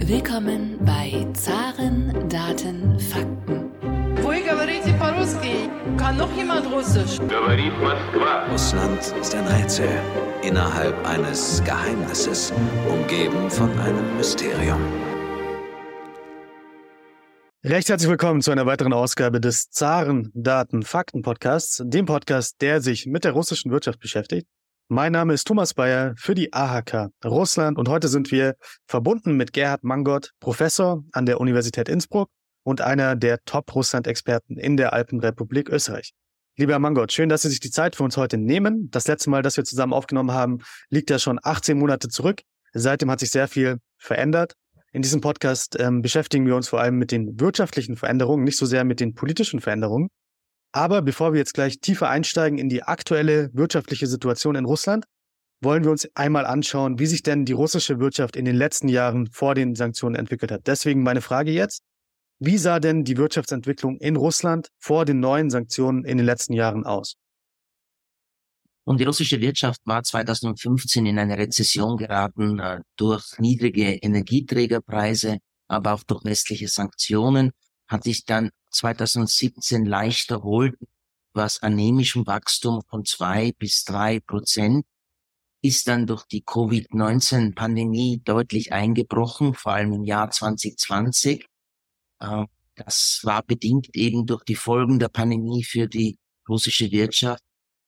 Willkommen bei Zaren, Daten, Fakten. Вы говорите по-русски? Kann noch jemand Russisch? Говорит Москва. Russland ist ein Rätsel innerhalb eines Geheimnisses, umgeben von einem Mysterium. Recht herzlich willkommen zu einer weiteren Ausgabe des Zaren Daten Fakten Podcasts, dem Podcast, der sich mit der russischen Wirtschaft beschäftigt. Mein Name ist Thomas Bayer für die AHK Russland und heute sind wir verbunden mit Gerhard Mangott, Professor an der Universität Innsbruck und einer der Top-Russland-Experten in der Alpenrepublik Österreich. Lieber Mangott, schön, dass Sie sich die Zeit für uns heute nehmen. Das letzte Mal, dass wir zusammen aufgenommen haben, liegt ja schon 18 Monate zurück. Seitdem hat sich sehr viel verändert. In diesem Podcast ähm, beschäftigen wir uns vor allem mit den wirtschaftlichen Veränderungen, nicht so sehr mit den politischen Veränderungen. Aber bevor wir jetzt gleich tiefer einsteigen in die aktuelle wirtschaftliche Situation in Russland, wollen wir uns einmal anschauen, wie sich denn die russische Wirtschaft in den letzten Jahren vor den Sanktionen entwickelt hat. Deswegen meine Frage jetzt, wie sah denn die Wirtschaftsentwicklung in Russland vor den neuen Sanktionen in den letzten Jahren aus? Und die russische Wirtschaft war 2015 in eine Rezession geraten äh, durch niedrige Energieträgerpreise, aber auch durch westliche Sanktionen, hat sich dann 2017 leicht erholt, was anämischem Wachstum von zwei bis drei Prozent, ist dann durch die Covid-19-Pandemie deutlich eingebrochen, vor allem im Jahr 2020. Äh, das war bedingt eben durch die Folgen der Pandemie für die russische Wirtschaft.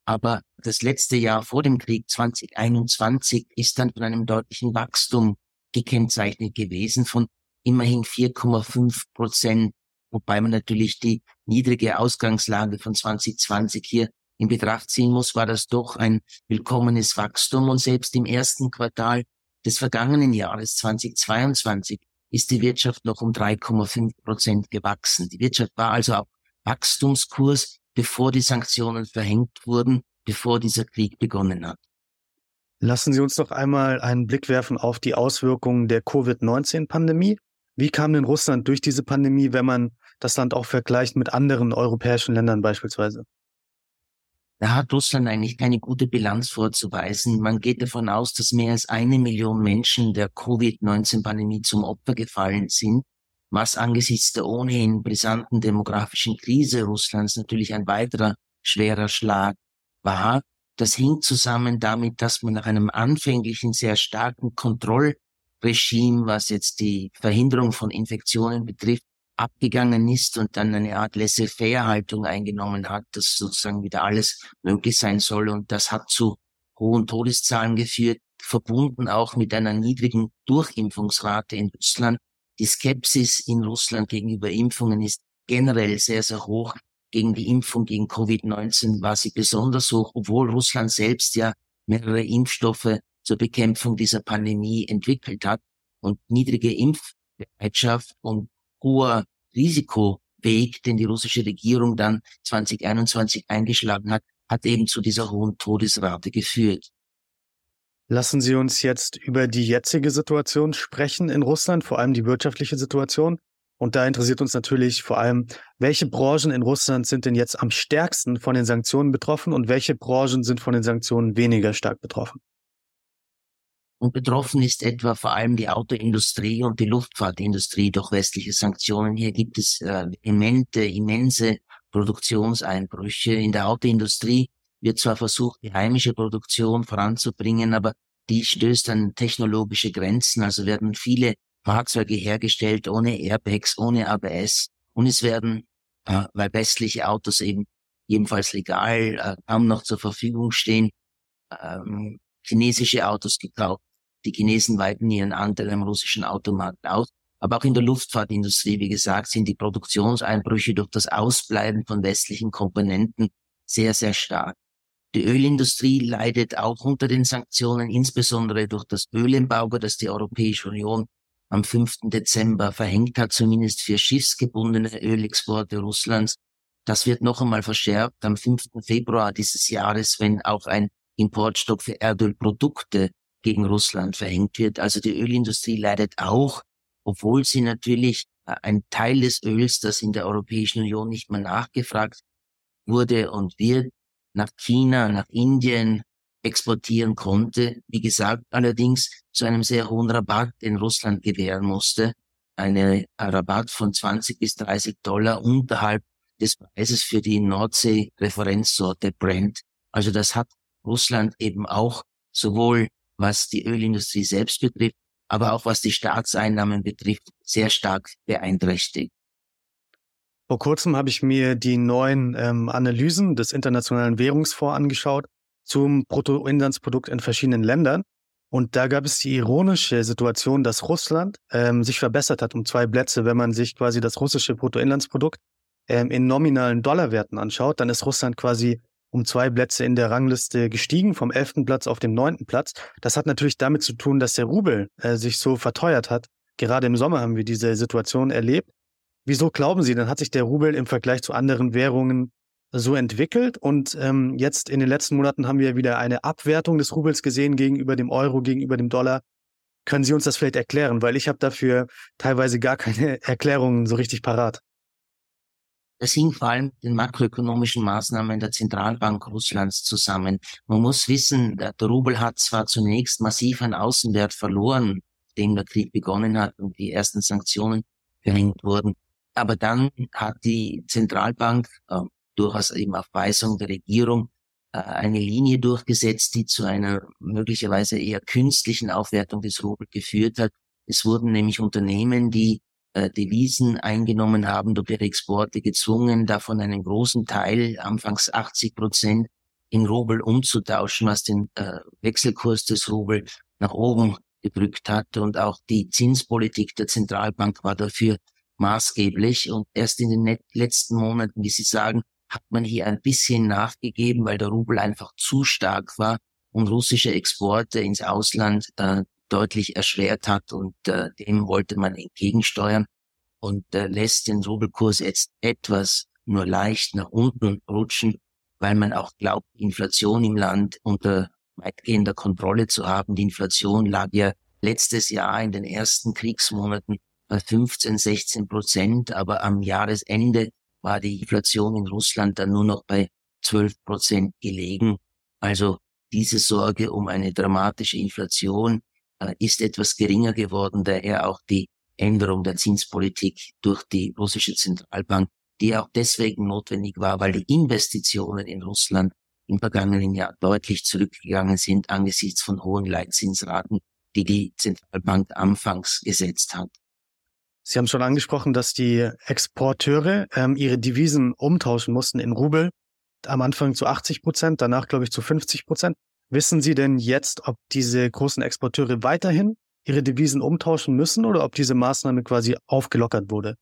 Aber das letzte Jahr vor dem Krieg 2021 ist dann von einem deutlichen Wachstum gekennzeichnet gewesen von immerhin 4,5 Prozent wobei man natürlich die niedrige Ausgangslage von 2020 hier in Betracht ziehen muss, war das doch ein willkommenes Wachstum und selbst im ersten Quartal des vergangenen Jahres 2022 ist die Wirtschaft noch um 3,5 Prozent gewachsen. Die Wirtschaft war also auf Wachstumskurs, bevor die Sanktionen verhängt wurden, bevor dieser Krieg begonnen hat. Lassen Sie uns noch einmal einen Blick werfen auf die Auswirkungen der Covid-19-Pandemie. Wie kam denn Russland durch diese Pandemie, wenn man das Land auch vergleicht mit anderen europäischen Ländern beispielsweise? Da hat Russland eigentlich keine gute Bilanz vorzuweisen. Man geht davon aus, dass mehr als eine Million Menschen der Covid-19-Pandemie zum Opfer gefallen sind, was angesichts der ohnehin brisanten demografischen Krise Russlands natürlich ein weiterer schwerer Schlag war. Das hing zusammen damit, dass man nach einem anfänglichen sehr starken Kontroll Regime, was jetzt die Verhinderung von Infektionen betrifft, abgegangen ist und dann eine Art Laissez-faire-Haltung eingenommen hat, dass sozusagen wieder alles möglich sein soll. Und das hat zu hohen Todeszahlen geführt, verbunden auch mit einer niedrigen Durchimpfungsrate in Russland. Die Skepsis in Russland gegenüber Impfungen ist generell sehr, sehr hoch. Gegen die Impfung gegen Covid-19 war sie besonders hoch, obwohl Russland selbst ja mehrere Impfstoffe zur Bekämpfung dieser Pandemie entwickelt hat. Und niedrige Impfbereitschaft und hoher Risikoweg, den die russische Regierung dann 2021 eingeschlagen hat, hat eben zu dieser hohen Todesrate geführt. Lassen Sie uns jetzt über die jetzige Situation sprechen in Russland, vor allem die wirtschaftliche Situation. Und da interessiert uns natürlich vor allem, welche Branchen in Russland sind denn jetzt am stärksten von den Sanktionen betroffen und welche Branchen sind von den Sanktionen weniger stark betroffen? Und betroffen ist etwa vor allem die Autoindustrie und die Luftfahrtindustrie durch westliche Sanktionen. Hier gibt es äh, immente, immense Produktionseinbrüche. In der Autoindustrie wird zwar versucht, die heimische Produktion voranzubringen, aber die stößt an technologische Grenzen. Also werden viele Fahrzeuge hergestellt ohne Airbags, ohne ABS. Und es werden, äh, weil westliche Autos eben jedenfalls legal äh, kaum noch zur Verfügung stehen, ähm, chinesische Autos gekauft. Die Chinesen weiten ihren Anteil am russischen Automarkt aus. Aber auch in der Luftfahrtindustrie, wie gesagt, sind die Produktionseinbrüche durch das Ausbleiben von westlichen Komponenten sehr, sehr stark. Die Ölindustrie leidet auch unter den Sanktionen, insbesondere durch das Ölembargo, das die Europäische Union am 5. Dezember verhängt hat, zumindest für schiffsgebundene Ölexporte Russlands. Das wird noch einmal verschärft am 5. Februar dieses Jahres, wenn auch ein Importstopp für Erdölprodukte gegen Russland verhängt wird. Also die Ölindustrie leidet auch, obwohl sie natürlich äh, ein Teil des Öls, das in der Europäischen Union nicht mehr nachgefragt wurde und wird, nach China, nach Indien, exportieren konnte. Wie gesagt, allerdings zu einem sehr hohen Rabatt in Russland gewähren musste. Eine Rabatt von 20 bis 30 Dollar unterhalb des Preises für die Nordsee-Referenzsorte Brent. Also das hat Russland eben auch sowohl was die Ölindustrie selbst betrifft, aber auch was die Staatseinnahmen betrifft, sehr stark beeinträchtigt. Vor kurzem habe ich mir die neuen ähm, Analysen des Internationalen Währungsfonds angeschaut zum Bruttoinlandsprodukt in verschiedenen Ländern. Und da gab es die ironische Situation, dass Russland ähm, sich verbessert hat um zwei Plätze. Wenn man sich quasi das russische Bruttoinlandsprodukt ähm, in nominalen Dollarwerten anschaut, dann ist Russland quasi um zwei Plätze in der Rangliste gestiegen, vom elften Platz auf den neunten Platz. Das hat natürlich damit zu tun, dass der Rubel äh, sich so verteuert hat. Gerade im Sommer haben wir diese Situation erlebt. Wieso glauben Sie, dann hat sich der Rubel im Vergleich zu anderen Währungen so entwickelt und ähm, jetzt in den letzten Monaten haben wir wieder eine Abwertung des Rubels gesehen gegenüber dem Euro, gegenüber dem Dollar. Können Sie uns das vielleicht erklären? Weil ich habe dafür teilweise gar keine Erklärungen so richtig parat. Das hing vor allem den makroökonomischen Maßnahmen der Zentralbank Russlands zusammen. Man muss wissen, der Rubel hat zwar zunächst massiv an Außenwert verloren, dem der Krieg begonnen hat und die ersten Sanktionen verhängt wurden. Aber dann hat die Zentralbank äh, durchaus eben auf Weisung der Regierung äh, eine Linie durchgesetzt, die zu einer möglicherweise eher künstlichen Aufwertung des Rubel geführt hat. Es wurden nämlich Unternehmen, die äh, Devisen eingenommen haben, durch ihre Exporte gezwungen, davon einen großen Teil, anfangs 80 Prozent, in Rubel umzutauschen, was den äh, Wechselkurs des Rubel nach oben gedrückt hat. Und auch die Zinspolitik der Zentralbank war dafür maßgeblich. Und erst in den letzten Monaten, wie Sie sagen, hat man hier ein bisschen nachgegeben, weil der Rubel einfach zu stark war und russische Exporte ins Ausland äh, deutlich erschwert hat und äh, dem wollte man entgegensteuern und äh, lässt den Rubelkurs jetzt etwas nur leicht nach unten rutschen, weil man auch glaubt, Inflation im Land unter weitgehender Kontrolle zu haben. Die Inflation lag ja letztes Jahr in den ersten Kriegsmonaten bei 15, 16 Prozent, aber am Jahresende war die Inflation in Russland dann nur noch bei 12 Prozent gelegen. Also diese Sorge um eine dramatische Inflation ist etwas geringer geworden, daher auch die Änderung der Zinspolitik durch die russische Zentralbank, die auch deswegen notwendig war, weil die Investitionen in Russland im vergangenen Jahr deutlich zurückgegangen sind angesichts von hohen Leitzinsraten, die die Zentralbank anfangs gesetzt hat. Sie haben schon angesprochen, dass die Exporteure ähm, ihre Devisen umtauschen mussten in Rubel. Am Anfang zu 80 Prozent, danach glaube ich zu 50 Prozent. Wissen Sie denn jetzt, ob diese großen Exporteure weiterhin ihre Devisen umtauschen müssen oder ob diese Maßnahme quasi aufgelockert wurde?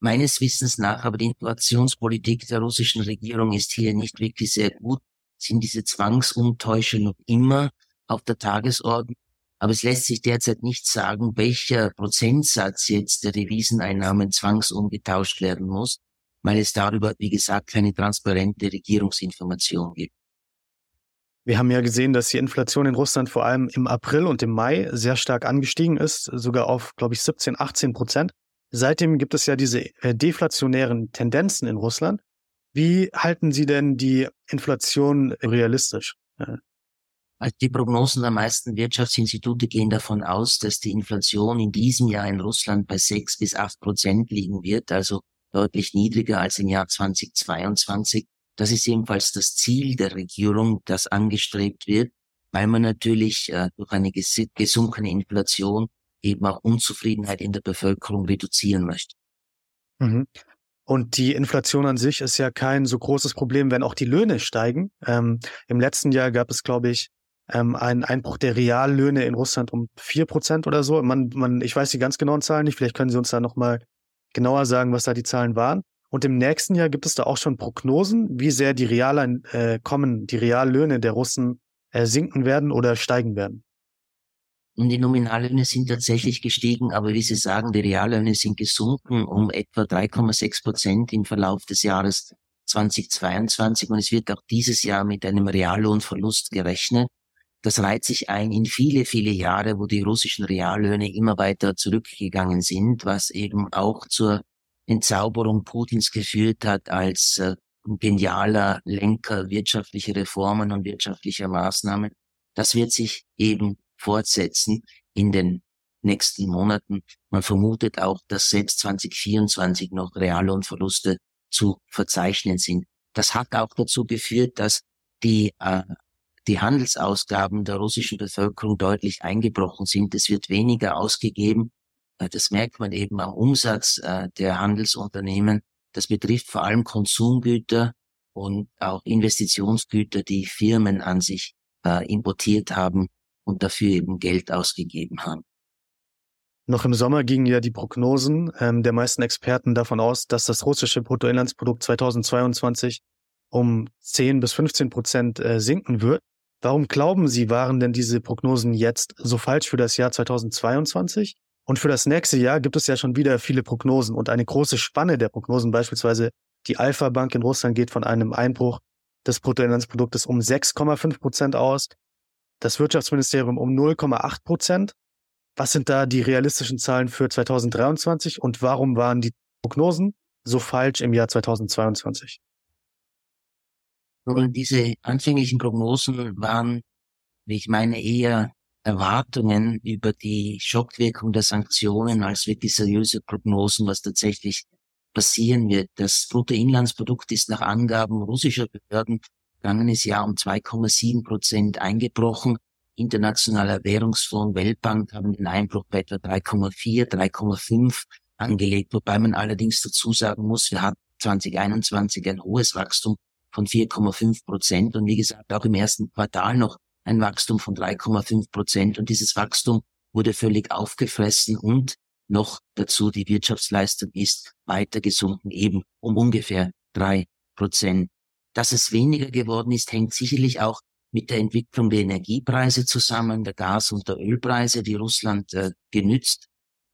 Meines Wissens nach, aber die Inflationspolitik der russischen Regierung ist hier nicht wirklich sehr gut, sind diese Zwangsumtäusche noch immer auf der Tagesordnung. Aber es lässt sich derzeit nicht sagen, welcher Prozentsatz jetzt der Deviseneinnahmen zwangsumgetauscht werden muss, weil es darüber, wie gesagt, keine transparente Regierungsinformation gibt. Wir haben ja gesehen, dass die Inflation in Russland vor allem im April und im Mai sehr stark angestiegen ist, sogar auf, glaube ich, 17, 18 Prozent. Seitdem gibt es ja diese äh, deflationären Tendenzen in Russland. Wie halten Sie denn die Inflation realistisch? Also die Prognosen der meisten Wirtschaftsinstitute gehen davon aus, dass die Inflation in diesem Jahr in Russland bei sechs bis acht Prozent liegen wird, also deutlich niedriger als im Jahr 2022. Das ist ebenfalls das Ziel der Regierung, das angestrebt wird, weil man natürlich äh, durch eine gesunkene Inflation eben auch Unzufriedenheit in der Bevölkerung reduzieren möchte. Mhm. Und die Inflation an sich ist ja kein so großes Problem, wenn auch die Löhne steigen. Ähm, Im letzten Jahr gab es, glaube ich, ähm, ein Einbruch der Reallöhne in Russland um vier Prozent oder so. Man, man, ich weiß die ganz genauen Zahlen nicht. Vielleicht können Sie uns da nochmal genauer sagen, was da die Zahlen waren. Und im nächsten Jahr gibt es da auch schon Prognosen, wie sehr die Realen äh, kommen, die Reallöhne der Russen äh, sinken werden oder steigen werden. Und die Nominallöhne sind tatsächlich gestiegen, aber wie Sie sagen, die Reallöhne sind gesunken um etwa 3,6 Prozent im Verlauf des Jahres 2022 und es wird auch dieses Jahr mit einem Reallohnverlust gerechnet. Das reiht sich ein in viele, viele Jahre, wo die russischen Reallöhne immer weiter zurückgegangen sind, was eben auch zur Entzauberung Putins geführt hat, als äh, genialer Lenker wirtschaftlicher Reformen und wirtschaftlicher Maßnahmen. Das wird sich eben fortsetzen in den nächsten Monaten. Man vermutet auch, dass selbst 2024 noch Reallohnverluste zu verzeichnen sind. Das hat auch dazu geführt, dass die, äh, die Handelsausgaben der russischen Bevölkerung deutlich eingebrochen sind. Es wird weniger ausgegeben. Äh, das merkt man eben am Umsatz äh, der Handelsunternehmen. Das betrifft vor allem Konsumgüter und auch Investitionsgüter, die Firmen an sich äh, importiert haben und dafür eben Geld ausgegeben haben. Noch im Sommer gingen ja die Prognosen ähm, der meisten Experten davon aus, dass das russische Bruttoinlandsprodukt 2022 um 10 bis 15 Prozent äh, sinken wird. Warum glauben Sie, waren denn diese Prognosen jetzt so falsch für das Jahr 2022? Und für das nächste Jahr gibt es ja schon wieder viele Prognosen und eine große Spanne der Prognosen. Beispielsweise die Alpha Bank in Russland geht von einem Einbruch des Bruttoinlandsproduktes um 6,5 Prozent aus, das Wirtschaftsministerium um 0,8 Prozent. Was sind da die realistischen Zahlen für 2023 und warum waren die Prognosen so falsch im Jahr 2022? Und diese anfänglichen Prognosen waren, wie ich meine, eher Erwartungen über die Schockwirkung der Sanktionen als wirklich seriöse Prognosen, was tatsächlich passieren wird. Das Bruttoinlandsprodukt ist nach Angaben russischer Behörden vergangenes Jahr um 2,7 Prozent eingebrochen. Internationaler Währungsfonds, Weltbank haben den Einbruch bei etwa 3,4, 3,5 angelegt, wobei man allerdings dazu sagen muss, wir hatten 2021 ein hohes Wachstum von 4,5 Prozent und wie gesagt auch im ersten Quartal noch ein Wachstum von 3,5 Prozent und dieses Wachstum wurde völlig aufgefressen und noch dazu die Wirtschaftsleistung ist weiter gesunken, eben um ungefähr drei Prozent. Dass es weniger geworden ist, hängt sicherlich auch mit der Entwicklung der Energiepreise zusammen, der Gas- und der Ölpreise, die Russland äh, genützt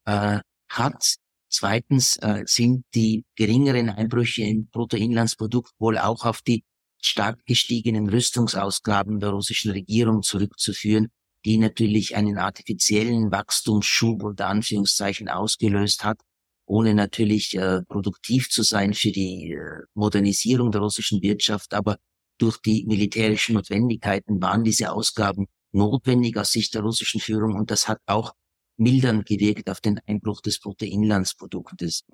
äh, hat. Zweitens äh, sind die geringeren Einbrüche im Bruttoinlandsprodukt wohl auch auf die stark gestiegenen Rüstungsausgaben der russischen Regierung zurückzuführen, die natürlich einen artifiziellen Wachstumsschub unter Anführungszeichen ausgelöst hat, ohne natürlich äh, produktiv zu sein für die äh, Modernisierung der russischen Wirtschaft, aber durch die militärischen Notwendigkeiten waren diese Ausgaben notwendig aus Sicht der russischen Führung und das hat auch mildernd gewirkt auf den Einbruch des Bruttoinlandsproduktes.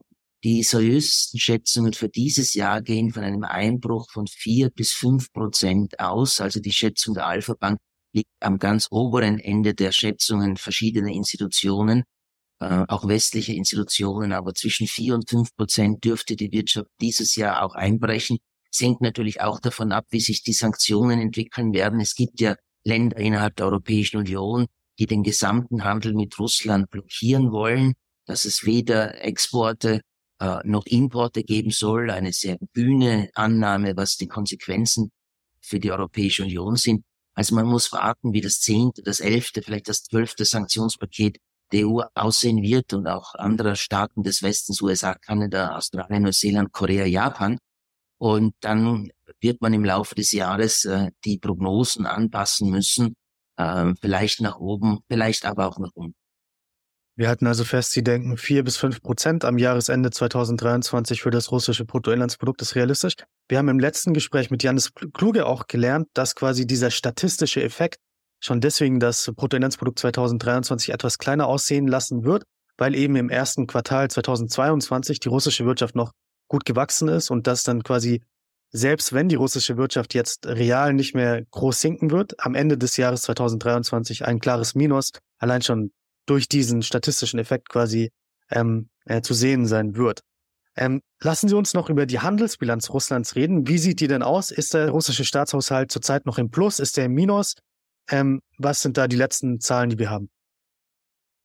Die seriösesten Schätzungen für dieses Jahr gehen von einem Einbruch von vier bis fünf Prozent aus. Also die Schätzung der Alpha Bank liegt am ganz oberen Ende der Schätzungen verschiedener Institutionen, äh, auch westliche Institutionen. Aber zwischen vier und fünf Prozent dürfte die Wirtschaft dieses Jahr auch einbrechen. Hängt natürlich auch davon ab, wie sich die Sanktionen entwickeln werden. Es gibt ja Länder innerhalb der Europäischen Union, die den gesamten Handel mit Russland blockieren wollen, dass es weder Exporte äh, noch Importe geben soll, eine sehr bühne Annahme, was die Konsequenzen für die Europäische Union sind. Also man muss warten, wie das zehnte, das elfte, vielleicht das zwölfte Sanktionspaket der EU aussehen wird und auch anderer Staaten des Westens, USA, Kanada, Australien, Neuseeland, Korea, Japan. Und dann wird man im Laufe des Jahres äh, die Prognosen anpassen müssen, äh, vielleicht nach oben, vielleicht aber auch nach unten. Wir halten also fest, Sie denken, vier bis fünf Prozent am Jahresende 2023 für das russische Bruttoinlandsprodukt ist realistisch. Wir haben im letzten Gespräch mit Janis Kluge auch gelernt, dass quasi dieser statistische Effekt schon deswegen das Bruttoinlandsprodukt 2023 etwas kleiner aussehen lassen wird, weil eben im ersten Quartal 2022 die russische Wirtschaft noch gut gewachsen ist und dass dann quasi selbst wenn die russische Wirtschaft jetzt real nicht mehr groß sinken wird, am Ende des Jahres 2023 ein klares Minus allein schon durch diesen statistischen Effekt quasi ähm, äh, zu sehen sein wird. Ähm, lassen Sie uns noch über die Handelsbilanz Russlands reden. Wie sieht die denn aus? Ist der russische Staatshaushalt zurzeit noch im Plus? Ist der im Minus? Ähm, was sind da die letzten Zahlen, die wir haben?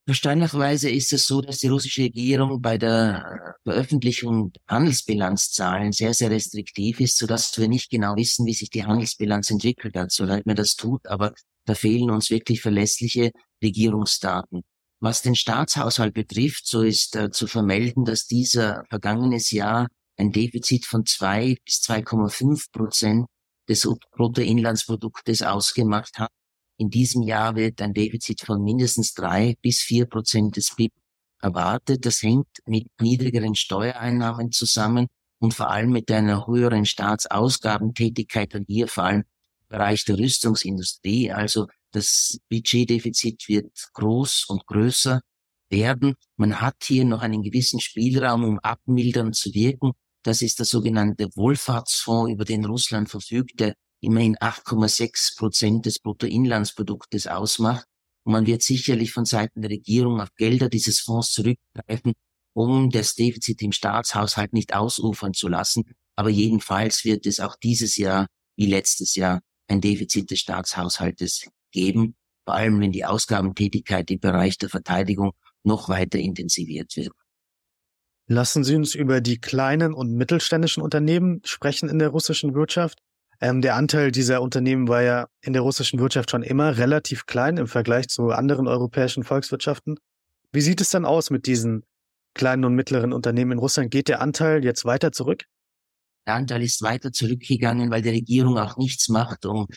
Verständlicherweise ist es so, dass die russische Regierung bei der Veröffentlichung Handelsbilanzzahlen sehr, sehr restriktiv ist, sodass wir nicht genau wissen, wie sich die Handelsbilanz entwickelt hat, so leid mir das tut. Aber da fehlen uns wirklich verlässliche Regierungsdaten. Was den Staatshaushalt betrifft, so ist äh, zu vermelden, dass dieser vergangenes Jahr ein Defizit von zwei bis 2,5 Prozent des Bruttoinlandsproduktes ausgemacht hat. In diesem Jahr wird ein Defizit von mindestens drei bis vier Prozent des BIP erwartet. Das hängt mit niedrigeren Steuereinnahmen zusammen und vor allem mit einer höheren Staatsausgabentätigkeit und hier vor allem im Bereich der Rüstungsindustrie. Also das Budgetdefizit wird groß und größer werden. Man hat hier noch einen gewissen Spielraum, um abmildern zu wirken. Das ist der sogenannte Wohlfahrtsfonds, über den Russland verfügt, der immerhin 8,6 Prozent des Bruttoinlandsproduktes ausmacht. Und man wird sicherlich von Seiten der Regierung auf Gelder dieses Fonds zurückgreifen, um das Defizit im Staatshaushalt nicht ausufern zu lassen. Aber jedenfalls wird es auch dieses Jahr wie letztes Jahr ein Defizit des Staatshaushaltes geben, vor allem wenn die Ausgabentätigkeit im Bereich der Verteidigung noch weiter intensiviert wird. Lassen Sie uns über die kleinen und mittelständischen Unternehmen sprechen in der russischen Wirtschaft. Ähm, der Anteil dieser Unternehmen war ja in der russischen Wirtschaft schon immer relativ klein im Vergleich zu anderen europäischen Volkswirtschaften. Wie sieht es dann aus mit diesen kleinen und mittleren Unternehmen in Russland? Geht der Anteil jetzt weiter zurück? Der Anteil ist weiter zurückgegangen, weil die Regierung auch nichts macht, um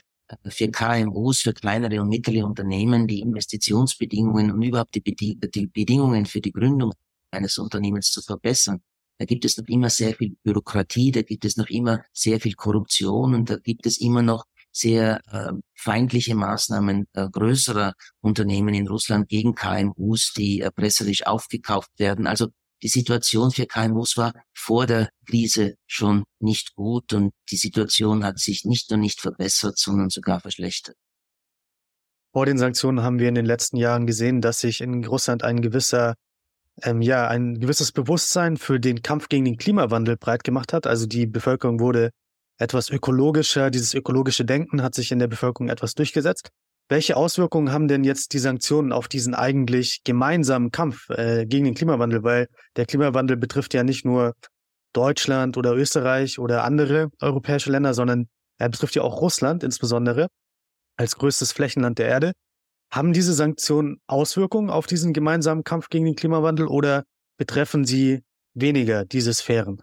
für KMUs, für kleinere und mittlere Unternehmen die Investitionsbedingungen und überhaupt die, die Bedingungen für die Gründung eines Unternehmens zu verbessern. Da gibt es noch immer sehr viel Bürokratie, da gibt es noch immer sehr viel Korruption und da gibt es immer noch sehr äh, feindliche Maßnahmen äh, größerer Unternehmen in Russland gegen KMUs, die erpresserisch aufgekauft werden. Also die Situation für KMUs war vor der Krise schon nicht gut und die Situation hat sich nicht nur nicht verbessert, sondern sogar verschlechtert. Vor den Sanktionen haben wir in den letzten Jahren gesehen, dass sich in Russland ein gewisser, ähm, ja, ein gewisses Bewusstsein für den Kampf gegen den Klimawandel breit gemacht hat. Also die Bevölkerung wurde etwas ökologischer. Dieses ökologische Denken hat sich in der Bevölkerung etwas durchgesetzt. Welche Auswirkungen haben denn jetzt die Sanktionen auf diesen eigentlich gemeinsamen Kampf äh, gegen den Klimawandel? Weil der Klimawandel betrifft ja nicht nur Deutschland oder Österreich oder andere europäische Länder, sondern er betrifft ja auch Russland insbesondere als größtes Flächenland der Erde. Haben diese Sanktionen Auswirkungen auf diesen gemeinsamen Kampf gegen den Klimawandel oder betreffen sie weniger diese Sphären?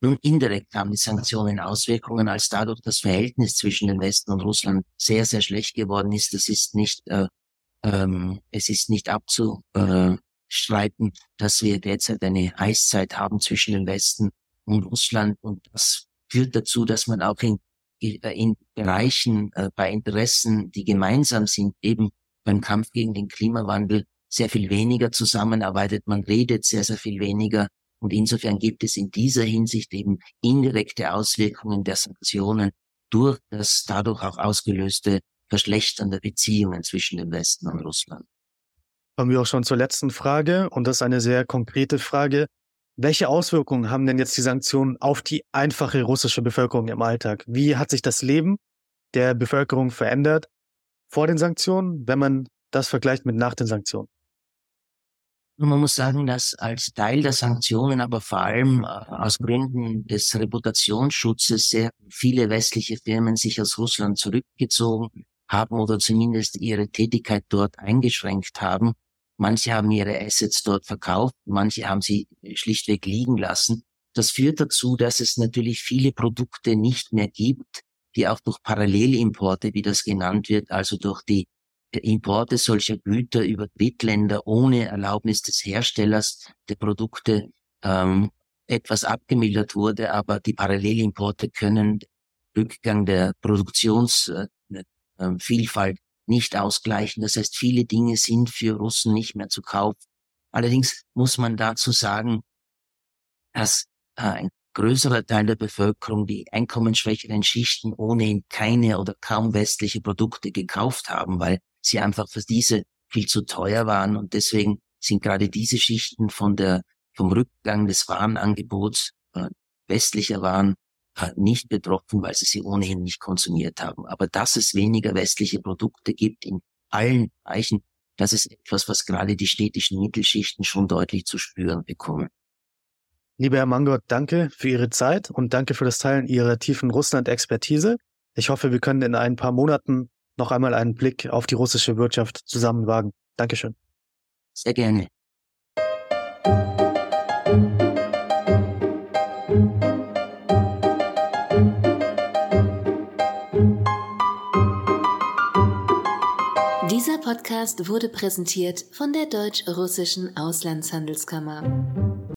Nun, indirekt haben die Sanktionen Auswirkungen, als dadurch das Verhältnis zwischen den Westen und Russland sehr, sehr schlecht geworden ist. Das ist nicht, äh, ähm, es ist nicht abzustreiten, dass wir derzeit eine Eiszeit haben zwischen den Westen und Russland. Und das führt dazu, dass man auch in, in Bereichen, äh, bei Interessen, die gemeinsam sind, eben beim Kampf gegen den Klimawandel, sehr viel weniger zusammenarbeitet. Man redet sehr, sehr viel weniger und insofern gibt es in dieser Hinsicht eben indirekte Auswirkungen der Sanktionen durch das dadurch auch ausgelöste Verschlechtern der Beziehungen zwischen dem Westen und Russland. Kommen wir auch schon zur letzten Frage und das ist eine sehr konkrete Frage. Welche Auswirkungen haben denn jetzt die Sanktionen auf die einfache russische Bevölkerung im Alltag? Wie hat sich das Leben der Bevölkerung verändert vor den Sanktionen, wenn man das vergleicht mit nach den Sanktionen? Man muss sagen, dass als Teil der Sanktionen, aber vor allem äh, aus Gründen des Reputationsschutzes sehr viele westliche Firmen sich aus Russland zurückgezogen haben oder zumindest ihre Tätigkeit dort eingeschränkt haben. Manche haben ihre Assets dort verkauft, manche haben sie schlichtweg liegen lassen. Das führt dazu, dass es natürlich viele Produkte nicht mehr gibt, die auch durch Parallelimporte, wie das genannt wird, also durch die Importe solcher Güter über Drittländer ohne Erlaubnis des Herstellers der Produkte ähm, etwas abgemildert wurde, aber die Parallelimporte können Rückgang der Produktionsvielfalt äh, äh, nicht ausgleichen. Das heißt, viele Dinge sind für Russen nicht mehr zu kaufen. Allerdings muss man dazu sagen, dass äh, ein größerer Teil der Bevölkerung die einkommensschwächeren Schichten ohnehin keine oder kaum westliche Produkte gekauft haben, weil sie einfach für diese viel zu teuer waren und deswegen sind gerade diese Schichten von der, vom Rückgang des Warenangebots äh, westlicher Waren äh, nicht betroffen, weil sie sie ohnehin nicht konsumiert haben. Aber dass es weniger westliche Produkte gibt in allen Bereichen, das ist etwas, was gerade die städtischen Mittelschichten schon deutlich zu spüren bekommen. Lieber Herr Mangott, danke für Ihre Zeit und danke für das Teilen Ihrer tiefen Russland-Expertise. Ich hoffe, wir können in ein paar Monaten noch einmal einen Blick auf die russische Wirtschaft zusammen wagen. Dankeschön. Sehr gerne. Dieser Podcast wurde präsentiert von der Deutsch-Russischen Auslandshandelskammer.